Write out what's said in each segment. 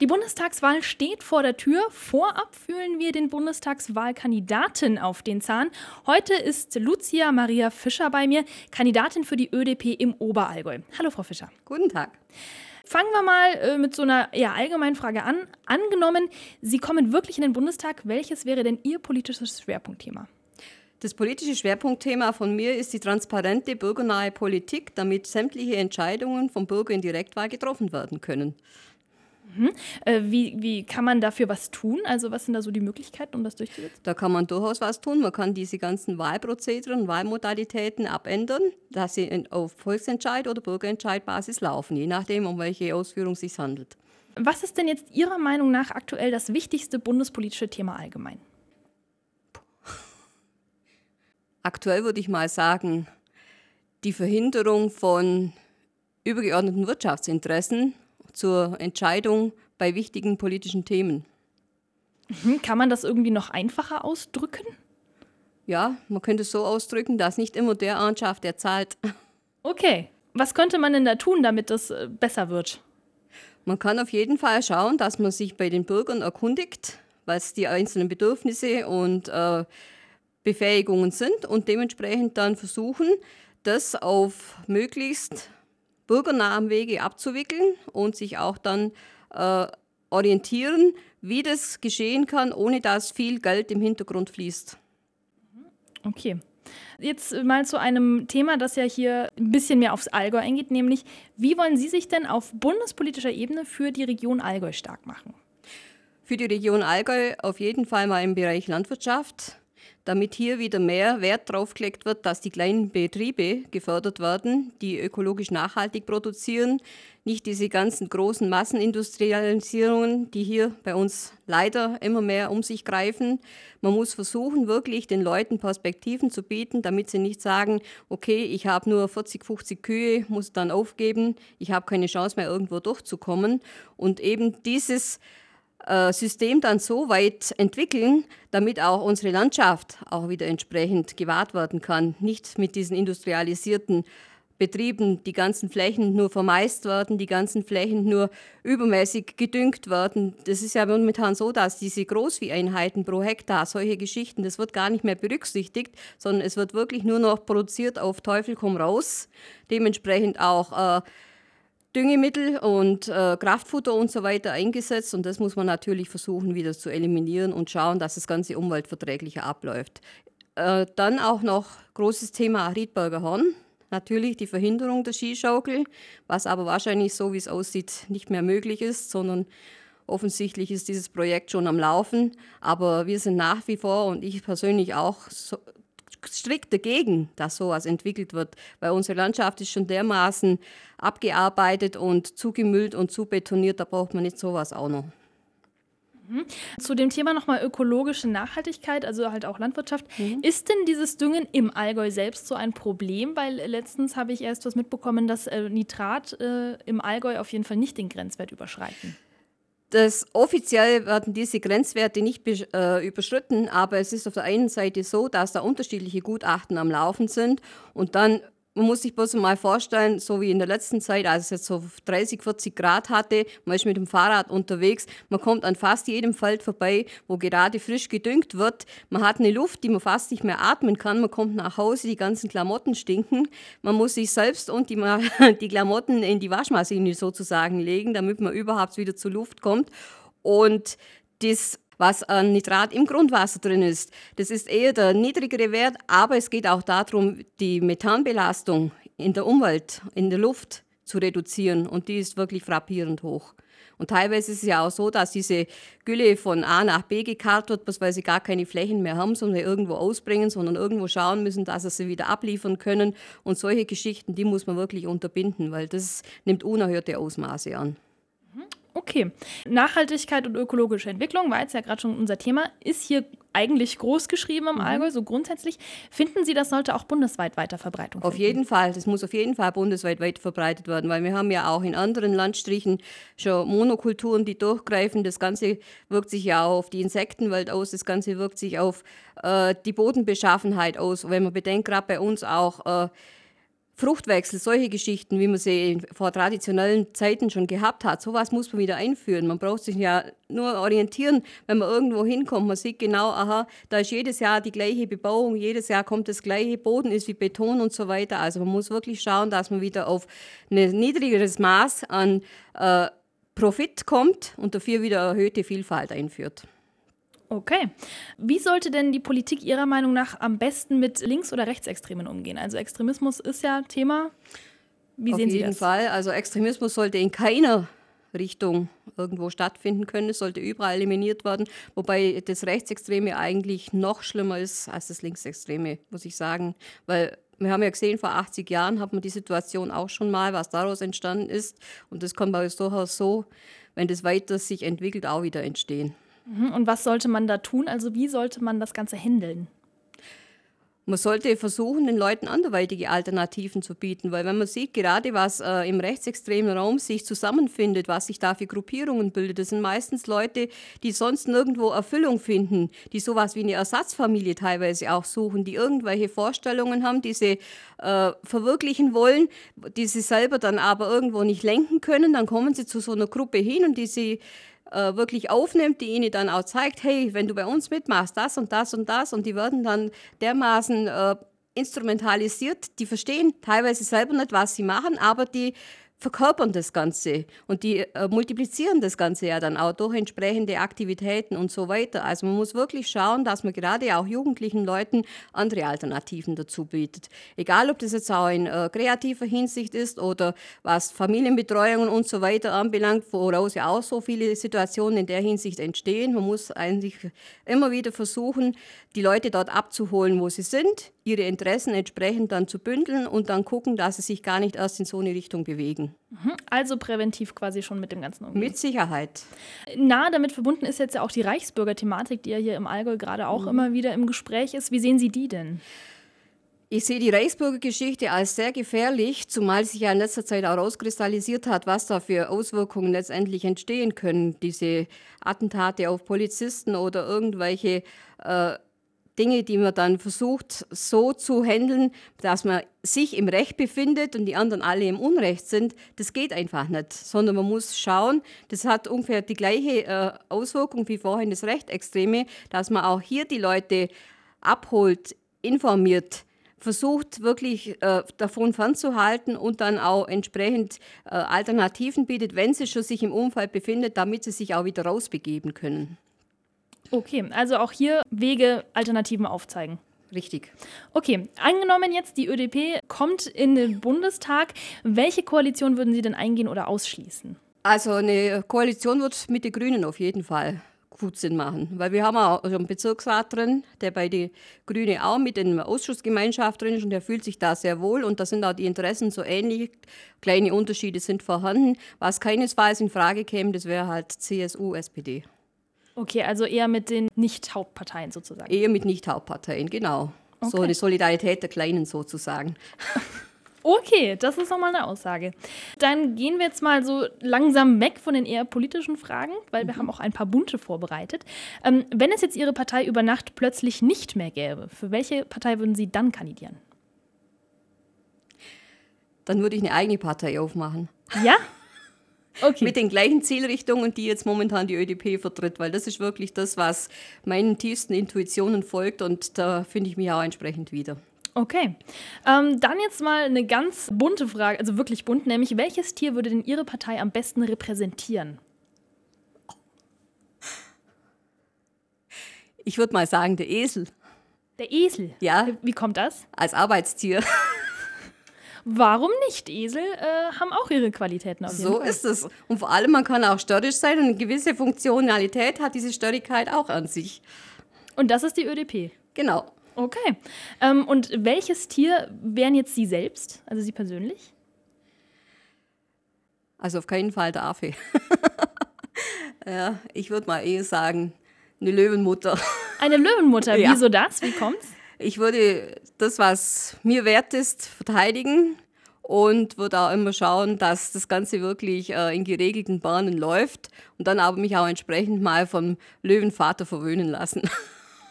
Die Bundestagswahl steht vor der Tür. Vorab fühlen wir den Bundestagswahlkandidaten auf den Zahn. Heute ist Lucia Maria Fischer bei mir, Kandidatin für die ÖDP im Oberallgäu. Hallo, Frau Fischer. Guten Tag. Fangen wir mal äh, mit so einer eher allgemeinen Frage an. Angenommen, Sie kommen wirklich in den Bundestag, welches wäre denn Ihr politisches Schwerpunktthema? Das politische Schwerpunktthema von mir ist die transparente bürgernahe Politik, damit sämtliche Entscheidungen vom Bürger in Direktwahl getroffen werden können. Mhm. Äh, wie, wie kann man dafür was tun? Also was sind da so die Möglichkeiten, um das durchzusetzen? Da kann man durchaus was tun. Man kann diese ganzen Wahlprozedere Wahlmodalitäten abändern, dass sie auf Volksentscheid- oder Bürgerentscheidbasis laufen, je nachdem, um welche Ausführung es sich handelt. Was ist denn jetzt Ihrer Meinung nach aktuell das wichtigste bundespolitische Thema allgemein? Aktuell würde ich mal sagen, die Verhinderung von übergeordneten Wirtschaftsinteressen zur Entscheidung bei wichtigen politischen Themen. Mhm. Kann man das irgendwie noch einfacher ausdrücken? Ja, man könnte es so ausdrücken, dass nicht immer der anschafft, der zahlt. Okay. Was könnte man denn da tun, damit das äh, besser wird? Man kann auf jeden Fall schauen, dass man sich bei den Bürgern erkundigt, was die einzelnen Bedürfnisse und äh, Befähigungen sind und dementsprechend dann versuchen, das auf möglichst bürgernahem Wege abzuwickeln und sich auch dann äh, orientieren, wie das geschehen kann, ohne dass viel Geld im Hintergrund fließt. Okay. Jetzt mal zu einem Thema, das ja hier ein bisschen mehr aufs Allgäu eingeht, nämlich wie wollen Sie sich denn auf bundespolitischer Ebene für die Region Allgäu stark machen? Für die Region Allgäu auf jeden Fall mal im Bereich Landwirtschaft damit hier wieder mehr Wert drauf gelegt wird, dass die kleinen Betriebe gefördert werden, die ökologisch nachhaltig produzieren, nicht diese ganzen großen Massenindustrialisierungen, die hier bei uns leider immer mehr um sich greifen. Man muss versuchen, wirklich den Leuten Perspektiven zu bieten, damit sie nicht sagen, okay, ich habe nur 40, 50 Kühe, muss dann aufgeben, ich habe keine Chance mehr irgendwo durchzukommen. Und eben dieses äh, System dann so weit entwickeln, damit auch unsere Landschaft auch wieder entsprechend gewahrt werden kann. Nicht mit diesen industrialisierten Betrieben die ganzen Flächen nur vermeist werden, die ganzen Flächen nur übermäßig gedüngt werden. Das ist ja momentan so, dass diese Großvieheinheiten pro Hektar, solche Geschichten, das wird gar nicht mehr berücksichtigt, sondern es wird wirklich nur noch produziert auf Teufel komm raus. Dementsprechend auch äh, Düngemittel und äh, Kraftfutter und so weiter eingesetzt und das muss man natürlich versuchen wieder zu eliminieren und schauen, dass das Ganze umweltverträglicher abläuft. Äh, dann auch noch großes Thema Riedberger Horn. Natürlich die Verhinderung der Skischaukel, was aber wahrscheinlich so, wie es aussieht, nicht mehr möglich ist, sondern offensichtlich ist dieses Projekt schon am Laufen. Aber wir sind nach wie vor und ich persönlich auch so, strikt dagegen, dass sowas entwickelt wird, weil unsere Landschaft ist schon dermaßen abgearbeitet und zugemüllt und zubetoniert, da braucht man nicht sowas auch noch. Mhm. Zu dem Thema nochmal ökologische Nachhaltigkeit, also halt auch Landwirtschaft. Mhm. Ist denn dieses Düngen im Allgäu selbst so ein Problem? Weil letztens habe ich erst was mitbekommen, dass äh, Nitrat äh, im Allgäu auf jeden Fall nicht den Grenzwert überschreiten. Das offiziell werden diese Grenzwerte nicht äh, überschritten, aber es ist auf der einen Seite so, dass da unterschiedliche Gutachten am Laufen sind und dann man muss sich bloß mal vorstellen, so wie in der letzten Zeit, als es jetzt so 30, 40 Grad hatte, man ist mit dem Fahrrad unterwegs, man kommt an fast jedem Feld vorbei, wo gerade frisch gedüngt wird. Man hat eine Luft, die man fast nicht mehr atmen kann. Man kommt nach Hause, die ganzen Klamotten stinken. Man muss sich selbst und die, die Klamotten in die Waschmaschine sozusagen legen, damit man überhaupt wieder zur Luft kommt. Und das was an Nitrat im Grundwasser drin ist. Das ist eher der niedrigere Wert, aber es geht auch darum, die Methanbelastung in der Umwelt, in der Luft zu reduzieren und die ist wirklich frappierend hoch. Und teilweise ist es ja auch so, dass diese Gülle von A nach B gekarrt wird, bloß weil sie gar keine Flächen mehr haben, sondern irgendwo ausbringen, sondern irgendwo schauen müssen, dass sie sie wieder abliefern können. Und solche Geschichten, die muss man wirklich unterbinden, weil das nimmt unerhörte Ausmaße an. Okay. Nachhaltigkeit und ökologische Entwicklung war jetzt ja gerade schon unser Thema. Ist hier eigentlich groß geschrieben im mhm. Allgäu, so grundsätzlich. Finden Sie, das sollte auch bundesweit weiter Verbreitung finden? Auf jeden Fall. Das muss auf jeden Fall bundesweit weit verbreitet werden, weil wir haben ja auch in anderen Landstrichen schon Monokulturen, die durchgreifen. Das Ganze wirkt sich ja auch auf die Insektenwelt aus. Das Ganze wirkt sich auf äh, die Bodenbeschaffenheit aus. Wenn man bedenkt, gerade bei uns auch äh, Fruchtwechsel, solche Geschichten, wie man sie vor traditionellen Zeiten schon gehabt hat, sowas muss man wieder einführen. Man braucht sich ja nur orientieren, wenn man irgendwo hinkommt. Man sieht genau, aha, da ist jedes Jahr die gleiche Bebauung, jedes Jahr kommt das gleiche, Boden ist wie Beton und so weiter. Also man muss wirklich schauen, dass man wieder auf ein niedrigeres Maß an äh, Profit kommt und dafür wieder erhöhte Vielfalt einführt. Okay. Wie sollte denn die Politik Ihrer Meinung nach am besten mit Links- oder Rechtsextremen umgehen? Also Extremismus ist ja Thema. Wie Auf sehen Sie jeden das? Fall. Also Extremismus sollte in keiner Richtung irgendwo stattfinden können. Es sollte überall eliminiert werden. Wobei das Rechtsextreme eigentlich noch schlimmer ist als das Linksextreme, muss ich sagen. Weil wir haben ja gesehen, vor 80 Jahren hat man die Situation auch schon mal, was daraus entstanden ist. Und das kann bei durchaus so, wenn das weiter sich entwickelt, auch wieder entstehen. Mhm. Und was sollte man da tun? Also wie sollte man das Ganze handeln? Man sollte versuchen, den Leuten anderweitige Alternativen zu bieten, weil wenn man sieht, gerade was äh, im rechtsextremen Raum sich zusammenfindet, was sich da für Gruppierungen bildet, das sind meistens Leute, die sonst nirgendwo Erfüllung finden, die sowas wie eine Ersatzfamilie teilweise auch suchen, die irgendwelche Vorstellungen haben, die sie äh, verwirklichen wollen, die sie selber dann aber irgendwo nicht lenken können, dann kommen sie zu so einer Gruppe hin und die sie äh, wirklich aufnimmt, die ihnen dann auch zeigt, hey, wenn du bei uns mitmachst, das und das und das und die werden dann dermaßen äh, instrumentalisiert, die verstehen teilweise selber nicht, was sie machen, aber die verkörpern das Ganze und die äh, multiplizieren das Ganze ja dann auch durch entsprechende Aktivitäten und so weiter. Also man muss wirklich schauen, dass man gerade auch jugendlichen Leuten andere Alternativen dazu bietet. Egal, ob das jetzt auch in äh, kreativer Hinsicht ist oder was Familienbetreuung und so weiter anbelangt, woraus ja auch so viele Situationen in der Hinsicht entstehen. Man muss eigentlich immer wieder versuchen, die Leute dort abzuholen, wo sie sind, ihre Interessen entsprechend dann zu bündeln und dann gucken, dass sie sich gar nicht erst in so eine Richtung bewegen. Mhm. Also präventiv quasi schon mit dem Ganzen umgehen. Mit Sicherheit. Nah damit verbunden ist jetzt ja auch die Reichsbürger-Thematik, die ja hier im Allgäu gerade auch mhm. immer wieder im Gespräch ist. Wie sehen Sie die denn? Ich sehe die Reichsbürgergeschichte als sehr gefährlich, zumal sich ja in letzter Zeit auch rauskristallisiert hat, was da für Auswirkungen letztendlich entstehen können. Diese Attentate auf Polizisten oder irgendwelche äh, Dinge, die man dann versucht so zu handeln, dass man sich im Recht befindet und die anderen alle im Unrecht sind, das geht einfach nicht. Sondern man muss schauen, das hat ungefähr die gleiche äh, Auswirkung wie vorhin das Rechtsextreme, dass man auch hier die Leute abholt, informiert, versucht wirklich äh, davon fernzuhalten und dann auch entsprechend äh, Alternativen bietet, wenn sie schon sich im Umfeld befindet, damit sie sich auch wieder rausbegeben können. Okay, also auch hier Wege, Alternativen aufzeigen. Richtig. Okay, angenommen jetzt, die ÖDP kommt in den Bundestag. Welche Koalition würden Sie denn eingehen oder ausschließen? Also eine Koalition wird mit den Grünen auf jeden Fall gut Sinn machen, weil wir haben auch einen Bezirksrat drin, der bei den Grünen auch mit in der Ausschussgemeinschaft drin ist und der fühlt sich da sehr wohl und da sind auch die Interessen so ähnlich. Kleine Unterschiede sind vorhanden. Was keinesfalls in Frage käme, das wäre halt CSU, SPD. Okay, also eher mit den Nicht-Hauptparteien sozusagen. Eher mit Nicht-Hauptparteien, genau. Okay. So eine Solidarität der Kleinen sozusagen. Okay, das ist nochmal eine Aussage. Dann gehen wir jetzt mal so langsam weg von den eher politischen Fragen, weil wir mhm. haben auch ein paar bunte vorbereitet. Ähm, wenn es jetzt Ihre Partei über Nacht plötzlich nicht mehr gäbe, für welche Partei würden Sie dann kandidieren? Dann würde ich eine eigene Partei aufmachen. Ja? Okay. Mit den gleichen Zielrichtungen, die jetzt momentan die ÖDP vertritt, weil das ist wirklich das, was meinen tiefsten Intuitionen folgt und da finde ich mich auch entsprechend wieder. Okay. Ähm, dann jetzt mal eine ganz bunte Frage, also wirklich bunt, nämlich welches Tier würde denn Ihre Partei am besten repräsentieren? Ich würde mal sagen, der Esel. Der Esel? Ja. Wie kommt das? Als Arbeitstier. Warum nicht? Esel äh, haben auch ihre Qualitäten auf So Fall. ist es. Und vor allem, man kann auch störrisch sein und eine gewisse Funktionalität hat diese Störrigkeit auch an sich. Und das ist die ÖDP? Genau. Okay. Ähm, und welches Tier wären jetzt Sie selbst, also Sie persönlich? Also auf keinen Fall der Affe. ja, ich würde mal eher sagen, eine Löwenmutter. Eine Löwenmutter, ja. wieso das? Wie kommt's? Ich würde das, was mir wert ist, verteidigen und würde auch immer schauen, dass das Ganze wirklich äh, in geregelten Bahnen läuft und dann aber mich auch entsprechend mal vom Löwenvater verwöhnen lassen.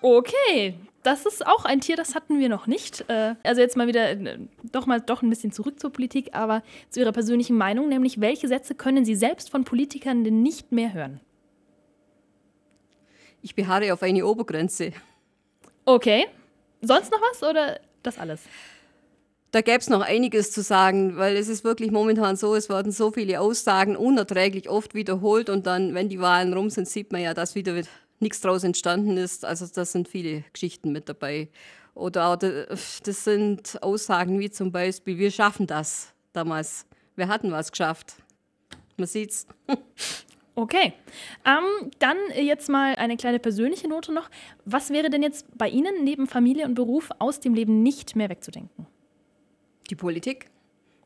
Okay, das ist auch ein Tier, das hatten wir noch nicht. Äh, also jetzt mal wieder äh, doch mal doch ein bisschen zurück zur Politik, aber zu Ihrer persönlichen Meinung, nämlich welche Sätze können Sie selbst von Politikern denn nicht mehr hören? Ich beharre auf eine Obergrenze. Okay. Sonst noch was oder das alles? Da gäbe es noch einiges zu sagen, weil es ist wirklich momentan so, es werden so viele Aussagen unerträglich oft wiederholt und dann, wenn die Wahlen rum sind, sieht man ja, dass wieder nichts daraus entstanden ist. Also da sind viele Geschichten mit dabei. Oder das sind Aussagen wie zum Beispiel, wir schaffen das damals. Wir hatten was geschafft. Man sieht's. Okay. Ähm, dann jetzt mal eine kleine persönliche Note noch. Was wäre denn jetzt bei Ihnen neben Familie und Beruf aus dem Leben nicht mehr wegzudenken? Die Politik.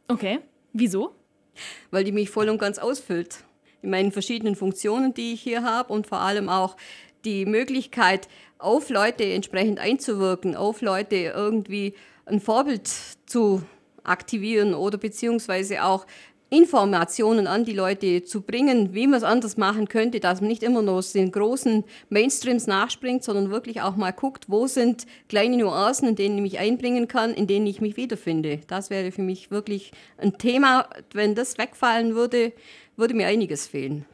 Okay. Wieso? Weil die mich voll und ganz ausfüllt. In meinen verschiedenen Funktionen, die ich hier habe und vor allem auch die Möglichkeit, auf Leute entsprechend einzuwirken, auf Leute irgendwie ein Vorbild zu aktivieren oder beziehungsweise auch Informationen an die Leute zu bringen, wie man es anders machen könnte, dass man nicht immer nur den großen Mainstreams nachspringt, sondern wirklich auch mal guckt, wo sind kleine Nuancen, in denen ich mich einbringen kann, in denen ich mich wiederfinde. Das wäre für mich wirklich ein Thema. Wenn das wegfallen würde, würde mir einiges fehlen.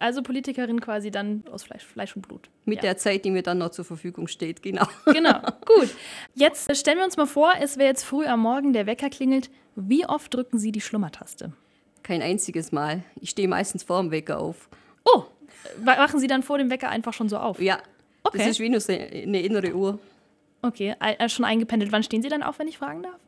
Also Politikerin quasi dann aus Fleisch, Fleisch und Blut. Mit ja. der Zeit, die mir dann noch zur Verfügung steht, genau. Genau, gut. Jetzt stellen wir uns mal vor, es wäre jetzt früh am Morgen, der Wecker klingelt. Wie oft drücken Sie die Schlummertaste? Kein einziges Mal. Ich stehe meistens vor dem Wecker auf. Oh, wachen Sie dann vor dem Wecker einfach schon so auf? Ja. Okay. Das ist wie nur eine innere Uhr. Okay, äh, schon eingependelt. Wann stehen Sie dann auf, wenn ich fragen darf?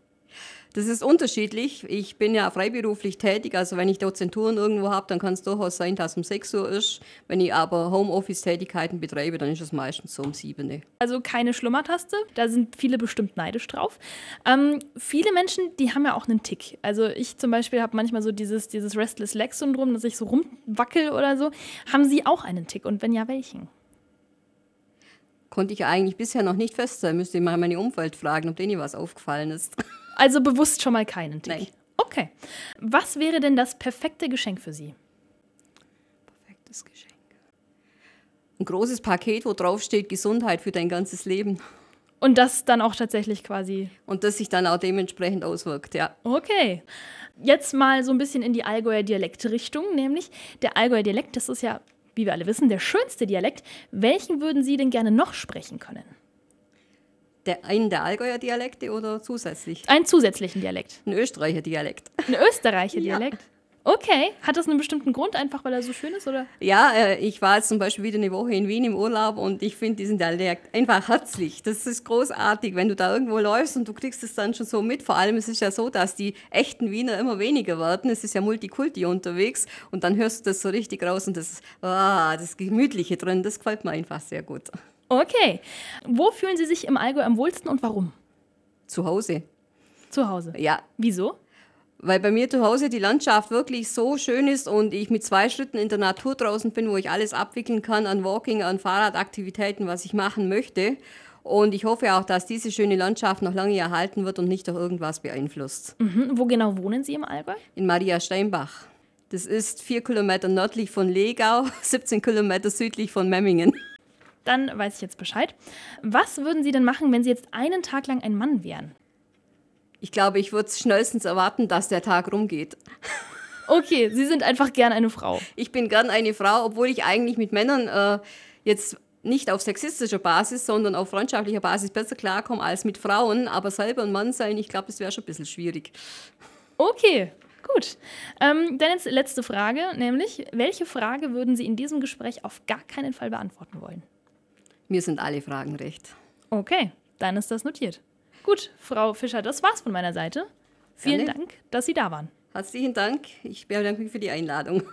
Das ist unterschiedlich. Ich bin ja freiberuflich tätig, also wenn ich Dozenturen irgendwo habe, dann kann es durchaus sein, dass es um 6 Uhr ist. Wenn ich aber Homeoffice-Tätigkeiten betreibe, dann ist es meistens so um 7 Uhr. Also keine Schlummertaste, da sind viele bestimmt neidisch drauf. Ähm, viele Menschen, die haben ja auch einen Tick. Also ich zum Beispiel habe manchmal so dieses, dieses Restless Leg-Syndrom, dass ich so rumwackel oder so. Haben Sie auch einen Tick und wenn ja, welchen? Konnte ich eigentlich bisher noch nicht feststellen. Müsste ich mal meine Umwelt fragen, ob denen was aufgefallen ist. Also bewusst schon mal keinen Tick. Nein. Okay. Was wäre denn das perfekte Geschenk für Sie? Perfektes Geschenk. Ein großes Paket, wo drauf steht Gesundheit für dein ganzes Leben. Und das dann auch tatsächlich quasi. Und das sich dann auch dementsprechend auswirkt, ja. Okay. Jetzt mal so ein bisschen in die Allgäuer Dialektrichtung, nämlich der Allgäuer Dialekt, das ist ja, wie wir alle wissen, der schönste Dialekt. Welchen würden Sie denn gerne noch sprechen können? Der, einen der Allgäuer Dialekte oder zusätzlich? Einen zusätzlichen Dialekt. Ein Österreicher Dialekt. Ein Österreicher Dialekt? Ja. Okay. Hat das einen bestimmten Grund, einfach weil er so schön ist? Oder? Ja, äh, ich war jetzt zum Beispiel wieder eine Woche in Wien im Urlaub und ich finde diesen Dialekt einfach herzlich. Das ist großartig, wenn du da irgendwo läufst und du kriegst es dann schon so mit. Vor allem ist es ja so, dass die echten Wiener immer weniger werden. Es ist ja Multikulti unterwegs und dann hörst du das so richtig raus und das, oh, das Gemütliche drin, das gefällt mir einfach sehr gut. Okay. Wo fühlen Sie sich im Allgäu am wohlsten und warum? Zu Hause. Zu Hause? Ja. Wieso? Weil bei mir zu Hause die Landschaft wirklich so schön ist und ich mit zwei Schritten in der Natur draußen bin, wo ich alles abwickeln kann an Walking, an Fahrradaktivitäten, was ich machen möchte. Und ich hoffe auch, dass diese schöne Landschaft noch lange erhalten wird und nicht durch irgendwas beeinflusst. Mhm. Wo genau wohnen Sie im Allgäu? In Maria Steinbach. Das ist vier Kilometer nördlich von Legau, 17 Kilometer südlich von Memmingen dann weiß ich jetzt Bescheid. Was würden Sie denn machen, wenn Sie jetzt einen Tag lang ein Mann wären? Ich glaube, ich würde schnellstens erwarten, dass der Tag rumgeht. Okay, Sie sind einfach gern eine Frau. Ich bin gern eine Frau, obwohl ich eigentlich mit Männern äh, jetzt nicht auf sexistischer Basis, sondern auf freundschaftlicher Basis besser klarkomme als mit Frauen. Aber selber ein Mann sein, ich glaube, das wäre schon ein bisschen schwierig. Okay, gut. Ähm, dann jetzt letzte Frage, nämlich, welche Frage würden Sie in diesem Gespräch auf gar keinen Fall beantworten wollen? Mir sind alle Fragen recht. Okay, dann ist das notiert. Gut, Frau Fischer, das war's von meiner Seite. Vielen Gerne. Dank, dass Sie da waren. Herzlichen Dank. Ich bedanke mich für die Einladung.